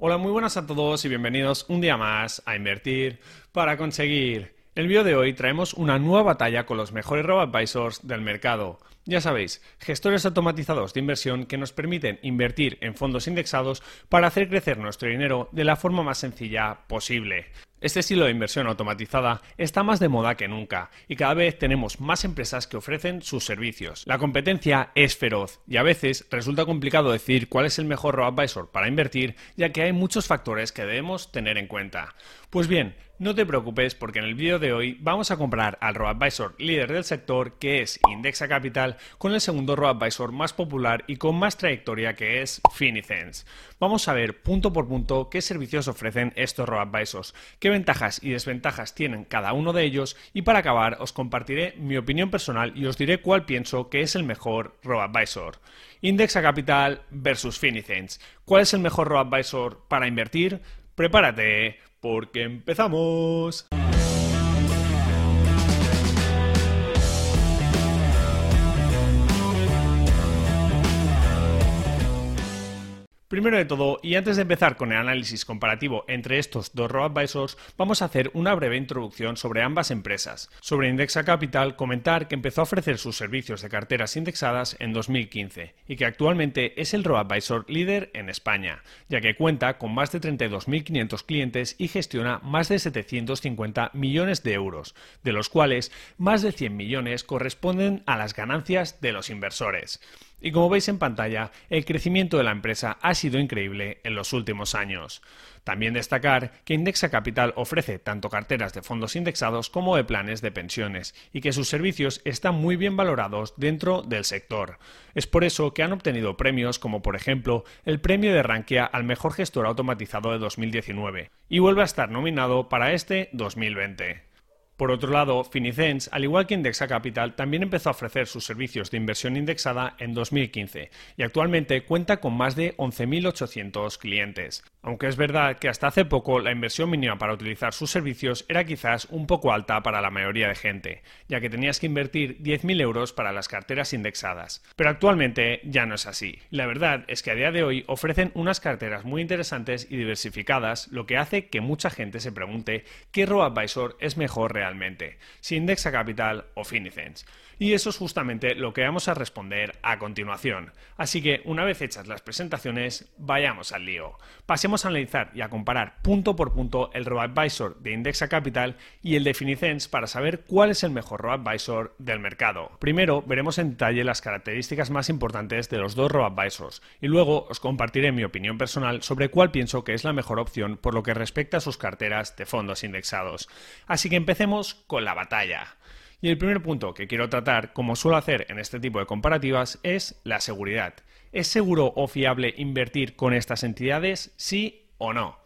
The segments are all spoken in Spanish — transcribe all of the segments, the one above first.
Hola, muy buenas a todos y bienvenidos un día más a Invertir para conseguir. El vídeo de hoy traemos una nueva batalla con los mejores robo-advisors del mercado. Ya sabéis, gestores automatizados de inversión que nos permiten invertir en fondos indexados para hacer crecer nuestro dinero de la forma más sencilla posible. Este estilo de inversión automatizada está más de moda que nunca y cada vez tenemos más empresas que ofrecen sus servicios. La competencia es feroz y a veces resulta complicado decir cuál es el mejor robo-advisor para invertir ya que hay muchos factores que debemos tener en cuenta. Pues bien, no te preocupes porque en el vídeo de hoy vamos a comprar al robo-advisor líder del sector que es Indexa Capital con el segundo robo-advisor más popular y con más trayectoria que es Finicens. Vamos a ver punto por punto qué servicios ofrecen estos robo-advisors, qué ventajas y desventajas tienen cada uno de ellos y para acabar os compartiré mi opinión personal y os diré cuál pienso que es el mejor robo-advisor. Indexa Capital versus Finicens. ¿Cuál es el mejor robo-advisor para invertir? Prepárate porque empezamos. Primero de todo, y antes de empezar con el análisis comparativo entre estos dos robo-advisors, vamos a hacer una breve introducción sobre ambas empresas. Sobre Indexa Capital, comentar que empezó a ofrecer sus servicios de carteras indexadas en 2015 y que actualmente es el robo-advisor líder en España, ya que cuenta con más de 32.500 clientes y gestiona más de 750 millones de euros, de los cuales más de 100 millones corresponden a las ganancias de los inversores. Y como veis en pantalla, el crecimiento de la empresa ha sido increíble en los últimos años. También destacar que Indexa Capital ofrece tanto carteras de fondos indexados como de planes de pensiones y que sus servicios están muy bien valorados dentro del sector. Es por eso que han obtenido premios como por ejemplo el premio de Rankia al mejor gestor automatizado de 2019 y vuelve a estar nominado para este 2020. Por otro lado, Finicens, al igual que Indexa Capital, también empezó a ofrecer sus servicios de inversión indexada en 2015 y actualmente cuenta con más de 11.800 clientes. Aunque es verdad que hasta hace poco la inversión mínima para utilizar sus servicios era quizás un poco alta para la mayoría de gente, ya que tenías que invertir 10.000 euros para las carteras indexadas. Pero actualmente ya no es así. La verdad es que a día de hoy ofrecen unas carteras muy interesantes y diversificadas, lo que hace que mucha gente se pregunte qué robo-advisor es mejor realmente si Indexa Capital o Finicens. Y eso es justamente lo que vamos a responder a continuación. Así que una vez hechas las presentaciones, vayamos al lío. Pasemos a analizar y a comparar punto por punto el RoboAdvisor de Indexa Capital y el de Finicens para saber cuál es el mejor RoboAdvisor del mercado. Primero veremos en detalle las características más importantes de los dos RoboAdvisors y luego os compartiré mi opinión personal sobre cuál pienso que es la mejor opción por lo que respecta a sus carteras de fondos indexados. Así que empecemos con la batalla. Y el primer punto que quiero tratar, como suelo hacer en este tipo de comparativas, es la seguridad. ¿Es seguro o fiable invertir con estas entidades? Sí o no.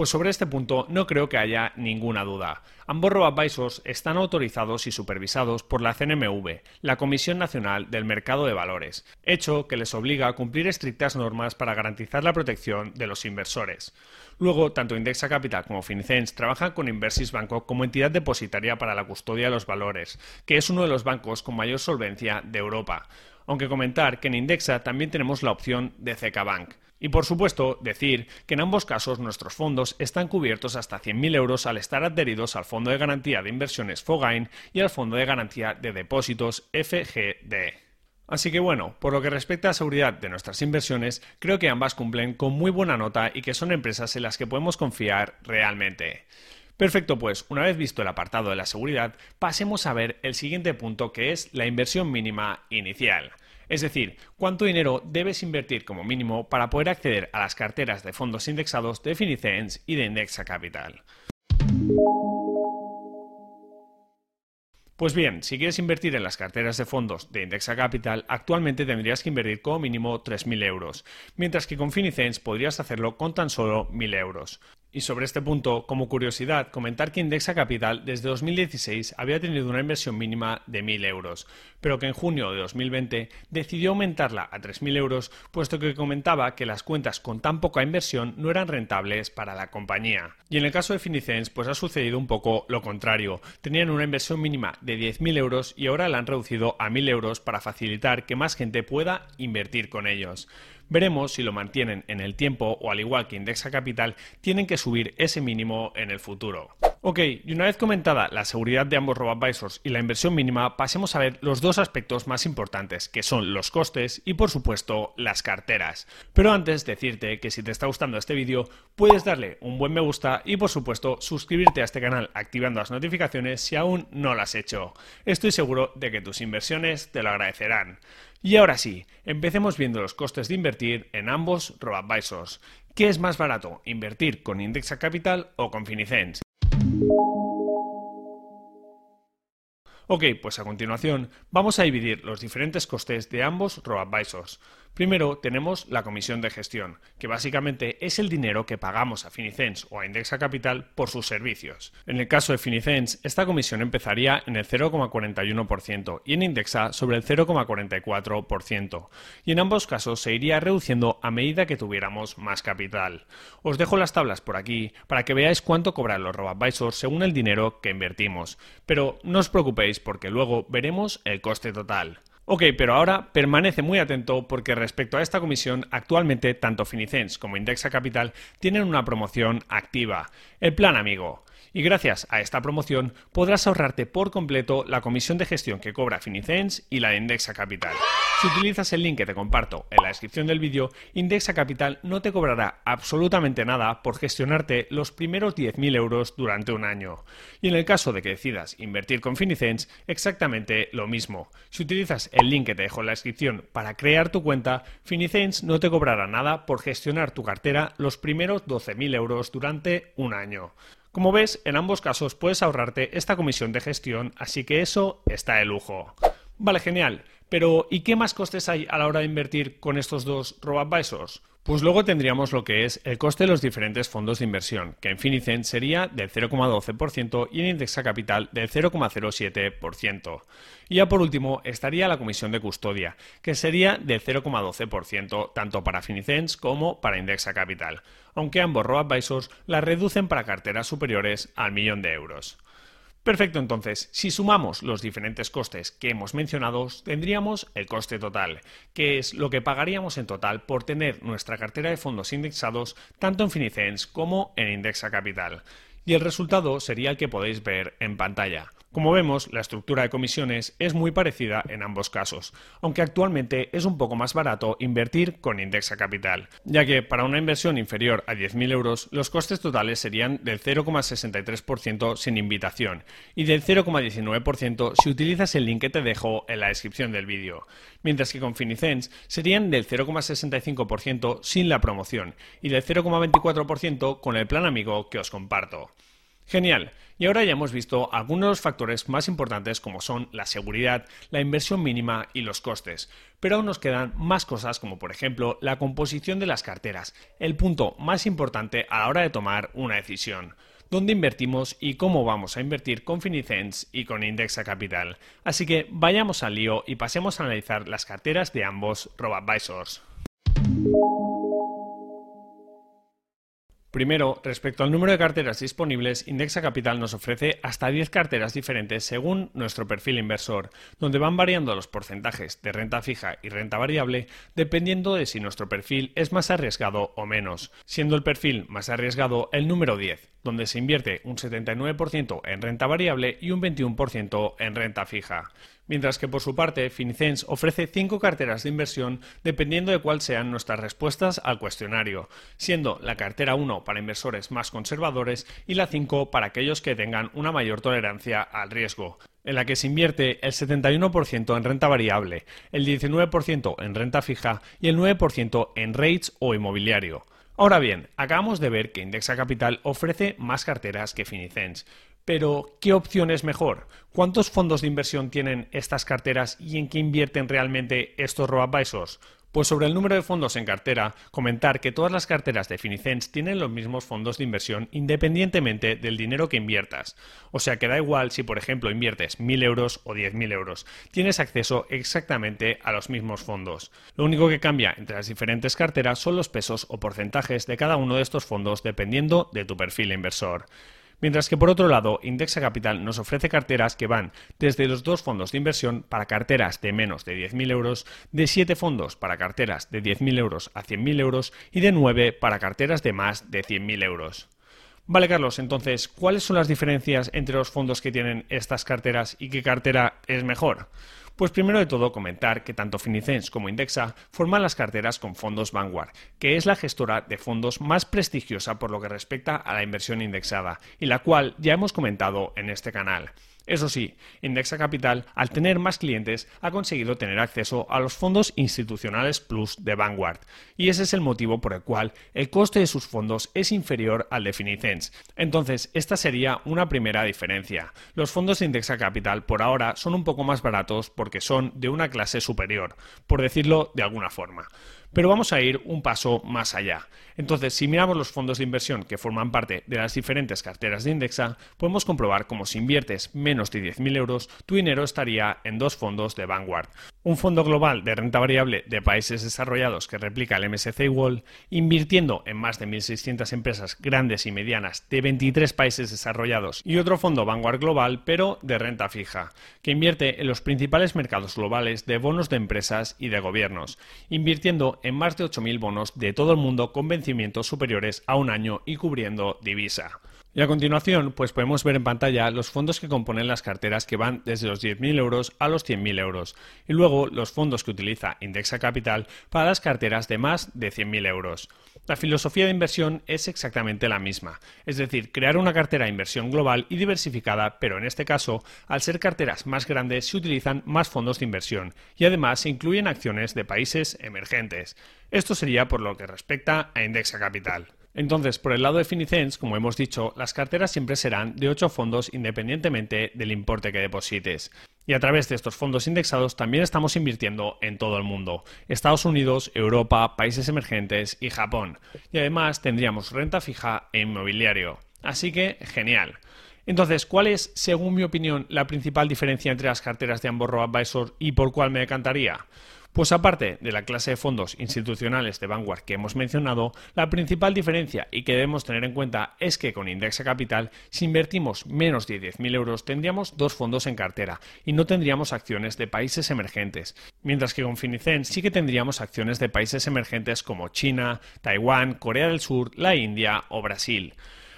Pues sobre este punto no creo que haya ninguna duda. Ambos robo-advisors están autorizados y supervisados por la CNMV, la Comisión Nacional del Mercado de Valores, hecho que les obliga a cumplir estrictas normas para garantizar la protección de los inversores. Luego, tanto Indexa Capital como Finicens trabajan con Inversis Banco como entidad depositaria para la custodia de los valores, que es uno de los bancos con mayor solvencia de Europa. Aunque comentar que en Indexa también tenemos la opción de CK Bank. Y por supuesto, decir que en ambos casos nuestros fondos están cubiertos hasta 100.000 euros al estar adheridos al Fondo de Garantía de Inversiones FOGAIN y al Fondo de Garantía de Depósitos FGD. Así que bueno, por lo que respecta a seguridad de nuestras inversiones, creo que ambas cumplen con muy buena nota y que son empresas en las que podemos confiar realmente. Perfecto, pues una vez visto el apartado de la seguridad, pasemos a ver el siguiente punto que es la inversión mínima inicial. Es decir, cuánto dinero debes invertir como mínimo para poder acceder a las carteras de fondos indexados de Finicens y de Indexa Capital. Pues bien, si quieres invertir en las carteras de fondos de Indexa Capital, actualmente tendrías que invertir como mínimo 3.000 euros, mientras que con Finicens podrías hacerlo con tan solo 1.000 euros. Y sobre este punto, como curiosidad, comentar que Indexa Capital desde 2016 había tenido una inversión mínima de 1.000 euros, pero que en junio de 2020 decidió aumentarla a 3.000 euros, puesto que comentaba que las cuentas con tan poca inversión no eran rentables para la compañía. Y en el caso de Finicens, pues ha sucedido un poco lo contrario. Tenían una inversión mínima de 10.000 euros y ahora la han reducido a 1.000 euros para facilitar que más gente pueda invertir con ellos. Veremos si lo mantienen en el tiempo o al igual que Indexa Capital, tienen que subir ese mínimo en el futuro. Ok, y una vez comentada la seguridad de ambos robo-advisors y la inversión mínima, pasemos a ver los dos aspectos más importantes, que son los costes y por supuesto las carteras. Pero antes decirte que si te está gustando este vídeo, puedes darle un buen me gusta y por supuesto suscribirte a este canal activando las notificaciones si aún no lo has hecho. Estoy seguro de que tus inversiones te lo agradecerán. Y ahora sí, empecemos viendo los costes de invertir en ambos robo-advisors. ¿Qué es más barato, invertir con Indexa Capital o con Finicens? Ok, pues a continuación vamos a dividir los diferentes costes de ambos robo-advisors. Primero tenemos la comisión de gestión, que básicamente es el dinero que pagamos a Finicens o a Indexa Capital por sus servicios. En el caso de Finicens, esta comisión empezaría en el 0,41% y en Indexa sobre el 0,44%. Y en ambos casos se iría reduciendo a medida que tuviéramos más capital. Os dejo las tablas por aquí para que veáis cuánto cobran los robo-advisors según el dinero que invertimos. Pero no os preocupéis porque luego veremos el coste total. Ok, pero ahora permanece muy atento porque respecto a esta comisión, actualmente tanto Finicens como Indexa Capital tienen una promoción activa, el Plan Amigo y gracias a esta promoción podrás ahorrarte por completo la comisión de gestión que cobra Finicens y la de Indexa Capital. Si utilizas el link que te comparto en la descripción del vídeo, Indexa Capital no te cobrará absolutamente nada por gestionarte los primeros 10.000 euros durante un año. Y en el caso de que decidas invertir con Finicens, exactamente lo mismo. Si utilizas el link que te dejo en la descripción para crear tu cuenta, Finicens no te cobrará nada por gestionar tu cartera los primeros 12.000 euros durante un año. Como ves, en ambos casos puedes ahorrarte esta comisión de gestión, así que eso está de lujo. Vale, genial. Pero ¿y qué más costes hay a la hora de invertir con estos dos robo-advisors? Pues luego tendríamos lo que es el coste de los diferentes fondos de inversión, que en Finicent sería del 0,12% y en Indexa Capital del 0,07%. Y ya por último estaría la comisión de custodia, que sería del 0,12% tanto para Finicens como para Indexa Capital, aunque ambos robo-advisors la reducen para carteras superiores al millón de euros. Perfecto, entonces, si sumamos los diferentes costes que hemos mencionado, tendríamos el coste total, que es lo que pagaríamos en total por tener nuestra cartera de fondos indexados tanto en Finicens como en Indexa Capital. Y el resultado sería el que podéis ver en pantalla. Como vemos, la estructura de comisiones es muy parecida en ambos casos, aunque actualmente es un poco más barato invertir con Indexa Capital, ya que para una inversión inferior a 10.000 euros los costes totales serían del 0,63% sin invitación y del 0,19% si utilizas el link que te dejo en la descripción del vídeo, mientras que con Finicens serían del 0,65% sin la promoción y del 0,24% con el plan amigo que os comparto. Genial. Y ahora ya hemos visto algunos de los factores más importantes como son la seguridad, la inversión mínima y los costes. Pero aún nos quedan más cosas como por ejemplo la composición de las carteras, el punto más importante a la hora de tomar una decisión dónde invertimos y cómo vamos a invertir con Finicens y con Indexa Capital. Así que vayamos al lío y pasemos a analizar las carteras de ambos robo-advisors. Primero, respecto al número de carteras disponibles, Indexa Capital nos ofrece hasta 10 carteras diferentes según nuestro perfil inversor, donde van variando los porcentajes de renta fija y renta variable dependiendo de si nuestro perfil es más arriesgado o menos, siendo el perfil más arriesgado el número 10, donde se invierte un 79% en renta variable y un 21% en renta fija mientras que por su parte Finicens ofrece cinco carteras de inversión dependiendo de cuáles sean nuestras respuestas al cuestionario, siendo la cartera 1 para inversores más conservadores y la 5 para aquellos que tengan una mayor tolerancia al riesgo en la que se invierte el 71% en renta variable, el 19% en renta fija y el 9% en rates o inmobiliario. Ahora bien, acabamos de ver que Indexa Capital ofrece más carteras que Finicens, pero, ¿qué opción es mejor? ¿Cuántos fondos de inversión tienen estas carteras y en qué invierten realmente estos robo-advisors? Pues sobre el número de fondos en cartera, comentar que todas las carteras de Finicens tienen los mismos fondos de inversión independientemente del dinero que inviertas. O sea que da igual si, por ejemplo, inviertes 1.000 euros o 10.000 euros, tienes acceso exactamente a los mismos fondos. Lo único que cambia entre las diferentes carteras son los pesos o porcentajes de cada uno de estos fondos dependiendo de tu perfil inversor. Mientras que por otro lado, Indexa Capital nos ofrece carteras que van desde los dos fondos de inversión para carteras de menos de 10.000 euros, de 7 fondos para carteras de 10.000 euros a 100.000 euros y de 9 para carteras de más de 100.000 euros. Vale, Carlos, entonces, ¿cuáles son las diferencias entre los fondos que tienen estas carteras y qué cartera es mejor? Pues primero de todo comentar que tanto Finicens como Indexa forman las carteras con fondos Vanguard, que es la gestora de fondos más prestigiosa por lo que respecta a la inversión indexada, y la cual ya hemos comentado en este canal. Eso sí, Indexa Capital, al tener más clientes, ha conseguido tener acceso a los fondos institucionales Plus de Vanguard, y ese es el motivo por el cual el coste de sus fondos es inferior al de Finicens. Entonces, esta sería una primera diferencia. Los fondos de Indexa Capital por ahora son un poco más baratos porque son de una clase superior, por decirlo de alguna forma. Pero vamos a ir un paso más allá. Entonces, si miramos los fondos de inversión que forman parte de las diferentes carteras de Indexa, podemos comprobar cómo si inviertes menos de 10.000 euros, tu dinero estaría en dos fondos de Vanguard. Un fondo global de renta variable de países desarrollados que replica el MSCI World, invirtiendo en más de 1.600 empresas grandes y medianas de 23 países desarrollados, y otro fondo Vanguard Global, pero de renta fija, que invierte en los principales mercados globales de bonos de empresas y de gobiernos, invirtiendo en más de 8.000 bonos de todo el mundo con superiores a un año y cubriendo divisa. Y a continuación, pues podemos ver en pantalla los fondos que componen las carteras que van desde los 10.000 euros a los 100.000 euros y luego los fondos que utiliza Indexa Capital para las carteras de más de 100.000 euros. La filosofía de inversión es exactamente la misma, es decir, crear una cartera de inversión global y diversificada, pero en este caso, al ser carteras más grandes se utilizan más fondos de inversión y además se incluyen acciones de países emergentes. Esto sería por lo que respecta a Indexa Capital. Entonces, por el lado de Finicens, como hemos dicho, las carteras siempre serán de 8 fondos independientemente del importe que deposites. Y a través de estos fondos indexados también estamos invirtiendo en todo el mundo, Estados Unidos, Europa, países emergentes y Japón. Y además tendríamos renta fija e inmobiliario. Así que, genial. Entonces, ¿cuál es, según mi opinión, la principal diferencia entre las carteras de ambos Advisor y por cuál me decantaría? Pues aparte de la clase de fondos institucionales de Vanguard que hemos mencionado, la principal diferencia y que debemos tener en cuenta es que con Indexa Capital, si invertimos menos de 10.000 euros, tendríamos dos fondos en cartera y no tendríamos acciones de países emergentes, mientras que con Finicen sí que tendríamos acciones de países emergentes como China, Taiwán, Corea del Sur, la India o Brasil.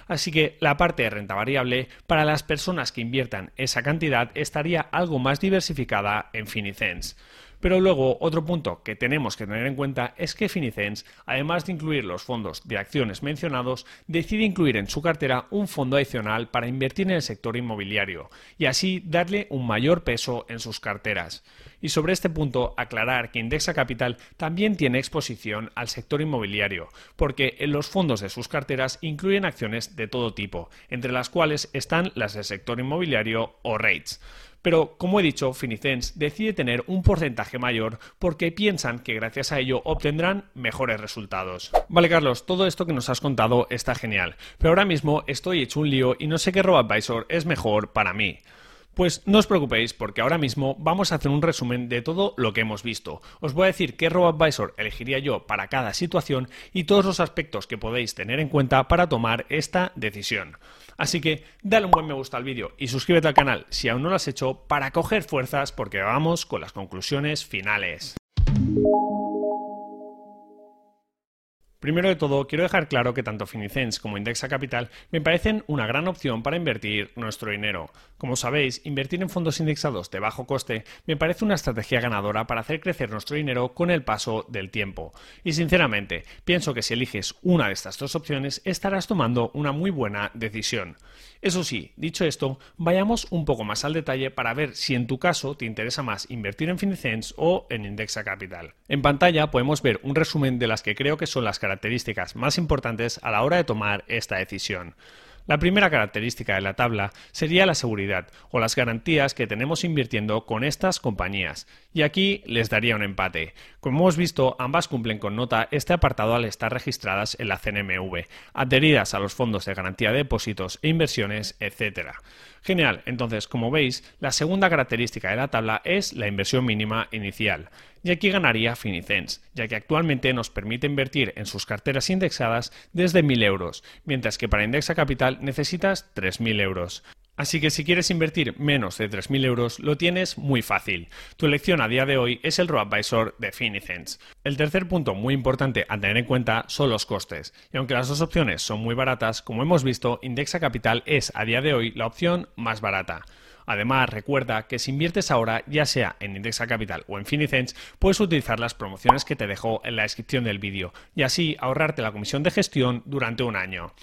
Así que la parte de renta variable para las personas que inviertan esa cantidad estaría algo más diversificada en Finicens. Pero luego, otro punto que tenemos que tener en cuenta es que Finicens, además de incluir los fondos de acciones mencionados, decide incluir en su cartera un fondo adicional para invertir en el sector inmobiliario y así darle un mayor peso en sus carteras. Y sobre este punto, aclarar que Indexa Capital también tiene exposición al sector inmobiliario, porque en los fondos de sus carteras incluyen acciones de todo tipo, entre las cuales están las del sector inmobiliario o REITs. Pero, como he dicho, Finicens decide tener un porcentaje mayor porque piensan que gracias a ello obtendrán mejores resultados. Vale, Carlos, todo esto que nos has contado está genial, pero ahora mismo estoy hecho un lío y no sé qué RoboAdvisor es mejor para mí. Pues no os preocupéis porque ahora mismo vamos a hacer un resumen de todo lo que hemos visto. Os voy a decir qué RoboAdvisor elegiría yo para cada situación y todos los aspectos que podéis tener en cuenta para tomar esta decisión. Así que dale un buen me gusta al vídeo y suscríbete al canal si aún no lo has hecho para coger fuerzas porque vamos con las conclusiones finales. Primero de todo, quiero dejar claro que tanto Finicens como Indexa Capital me parecen una gran opción para invertir nuestro dinero. Como sabéis, invertir en fondos indexados de bajo coste me parece una estrategia ganadora para hacer crecer nuestro dinero con el paso del tiempo. Y sinceramente, pienso que si eliges una de estas dos opciones estarás tomando una muy buena decisión. Eso sí, dicho esto, vayamos un poco más al detalle para ver si en tu caso te interesa más invertir en Finicens o en Indexa Capital. En pantalla podemos ver un resumen de las que creo que son las características más importantes a la hora de tomar esta decisión. La primera característica de la tabla sería la seguridad o las garantías que tenemos invirtiendo con estas compañías. Y aquí les daría un empate. Como hemos visto, ambas cumplen con nota este apartado al estar registradas en la CNMV, adheridas a los fondos de garantía de depósitos e inversiones, etc. Genial, entonces como veis, la segunda característica de la tabla es la inversión mínima inicial. Y aquí ganaría Finicens, ya que actualmente nos permite invertir en sus carteras indexadas desde 1.000 euros, mientras que para Indexa Capital necesitas 3.000 euros. Así que si quieres invertir menos de 3.000 euros, lo tienes muy fácil. Tu elección a día de hoy es el RoAdvisor de Finicens. El tercer punto muy importante a tener en cuenta son los costes. Y aunque las dos opciones son muy baratas, como hemos visto, Indexa Capital es a día de hoy la opción más barata. Además, recuerda que si inviertes ahora, ya sea en Indexa Capital o en Finicens, puedes utilizar las promociones que te dejo en la descripción del vídeo y así ahorrarte la comisión de gestión durante un año.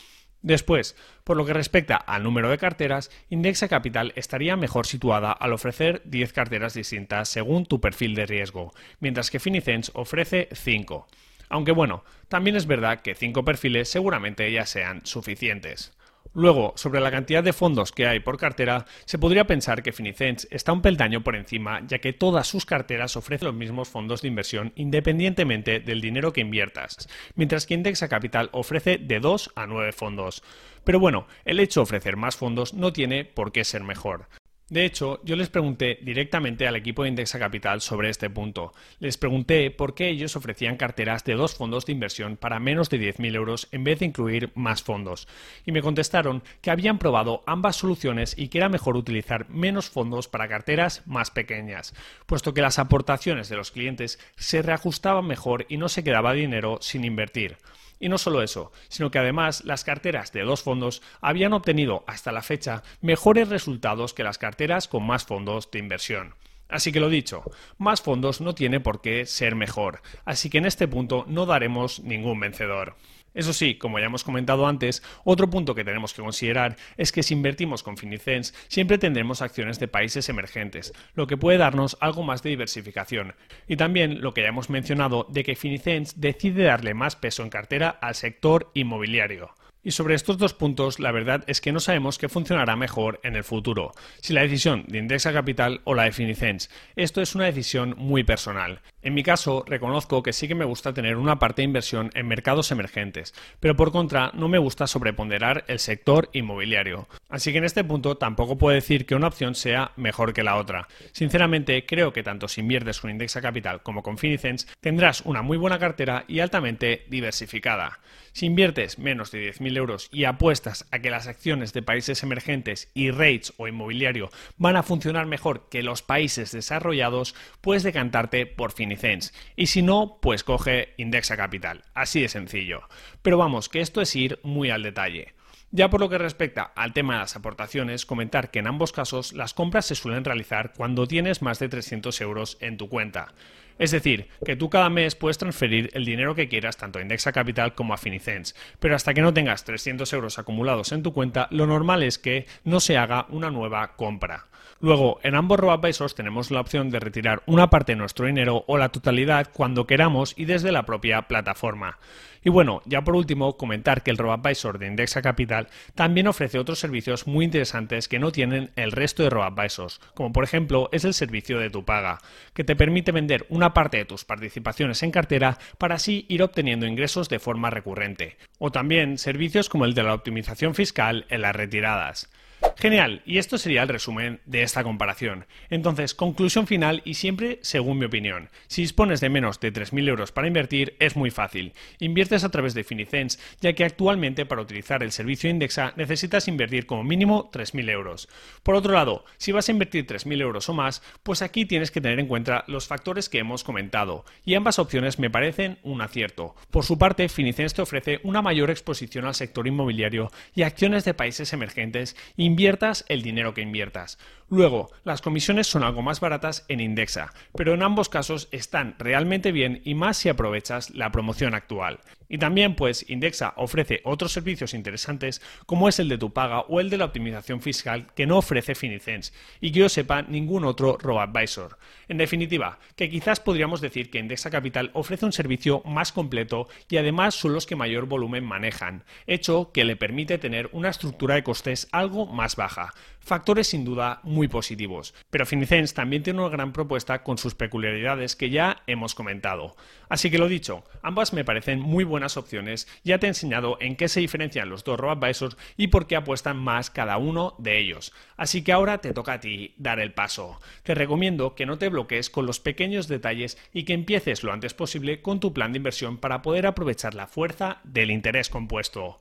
Después, por lo que respecta al número de carteras, Indexa Capital estaría mejor situada al ofrecer 10 carteras distintas según tu perfil de riesgo, mientras que Finicens ofrece 5. Aunque bueno, también es verdad que 5 perfiles seguramente ya sean suficientes. Luego, sobre la cantidad de fondos que hay por cartera, se podría pensar que Finicens está un peldaño por encima, ya que todas sus carteras ofrecen los mismos fondos de inversión independientemente del dinero que inviertas, mientras que Indexa Capital ofrece de 2 a 9 fondos. Pero bueno, el hecho de ofrecer más fondos no tiene por qué ser mejor. De hecho, yo les pregunté directamente al equipo de Indexa Capital sobre este punto. Les pregunté por qué ellos ofrecían carteras de dos fondos de inversión para menos de 10.000 euros en vez de incluir más fondos. Y me contestaron que habían probado ambas soluciones y que era mejor utilizar menos fondos para carteras más pequeñas, puesto que las aportaciones de los clientes se reajustaban mejor y no se quedaba dinero sin invertir. Y no solo eso, sino que además las carteras de dos fondos habían obtenido hasta la fecha mejores resultados que las carteras con más fondos de inversión. Así que lo dicho, más fondos no tiene por qué ser mejor, así que en este punto no daremos ningún vencedor. Eso sí, como ya hemos comentado antes, otro punto que tenemos que considerar es que si invertimos con Finicens siempre tendremos acciones de países emergentes, lo que puede darnos algo más de diversificación. Y también lo que ya hemos mencionado de que Finicens decide darle más peso en cartera al sector inmobiliario. Y sobre estos dos puntos, la verdad es que no sabemos qué funcionará mejor en el futuro, si la decisión de Indexa Capital o la de Finicens. Esto es una decisión muy personal. En mi caso, reconozco que sí que me gusta tener una parte de inversión en mercados emergentes, pero por contra no me gusta sobreponderar el sector inmobiliario. Así que en este punto tampoco puedo decir que una opción sea mejor que la otra. Sinceramente, creo que tanto si inviertes con Indexa Capital como con Finicens, tendrás una muy buena cartera y altamente diversificada. Si inviertes menos de 10.000 euros y apuestas a que las acciones de países emergentes y rates o inmobiliario van a funcionar mejor que los países desarrollados, puedes decantarte por Finicens. Y si no, pues coge Indexa Capital. Así de sencillo. Pero vamos, que esto es ir muy al detalle. Ya por lo que respecta al tema de las aportaciones, comentar que en ambos casos las compras se suelen realizar cuando tienes más de 300 euros en tu cuenta. Es decir, que tú cada mes puedes transferir el dinero que quieras tanto a Indexa Capital como a Finicens, pero hasta que no tengas 300 euros acumulados en tu cuenta, lo normal es que no se haga una nueva compra. Luego, en ambos RoboAdvisors tenemos la opción de retirar una parte de nuestro dinero o la totalidad cuando queramos y desde la propia plataforma. Y bueno, ya por último, comentar que el RoboAdvisor de Indexa Capital también ofrece otros servicios muy interesantes que no tienen el resto de RoboAdvisors, como por ejemplo es el servicio de tu paga, que te permite vender una parte de tus participaciones en cartera para así ir obteniendo ingresos de forma recurrente. O también servicios como el de la optimización fiscal en las retiradas. Genial, y esto sería el resumen de esta comparación. Entonces, conclusión final y siempre según mi opinión. Si dispones de menos de 3.000 euros para invertir, es muy fácil. Inviertes a través de Finicens, ya que actualmente para utilizar el servicio Indexa necesitas invertir como mínimo 3.000 euros. Por otro lado, si vas a invertir 3.000 euros o más, pues aquí tienes que tener en cuenta los factores que hemos comentado, y ambas opciones me parecen un acierto. Por su parte, Finicens te ofrece una mayor exposición al sector inmobiliario y acciones de países emergentes, invierte inviertas el dinero que inviertas. Luego, las comisiones son algo más baratas en Indexa, pero en ambos casos están realmente bien y más si aprovechas la promoción actual. Y también pues Indexa ofrece otros servicios interesantes como es el de tu paga o el de la optimización fiscal que no ofrece Finicens y que yo sepa ningún otro robo-advisor. En definitiva, que quizás podríamos decir que Indexa Capital ofrece un servicio más completo y además son los que mayor volumen manejan, hecho que le permite tener una estructura de costes algo más baja. Factores sin duda muy positivos. Pero Finicens también tiene una gran propuesta con sus peculiaridades que ya hemos comentado. Así que lo dicho, ambas me parecen muy buenas opciones. Ya te he enseñado en qué se diferencian los dos robo-advisors y por qué apuestan más cada uno de ellos. Así que ahora te toca a ti dar el paso. Te recomiendo que no te bloquees con los pequeños detalles y que empieces lo antes posible con tu plan de inversión para poder aprovechar la fuerza del interés compuesto.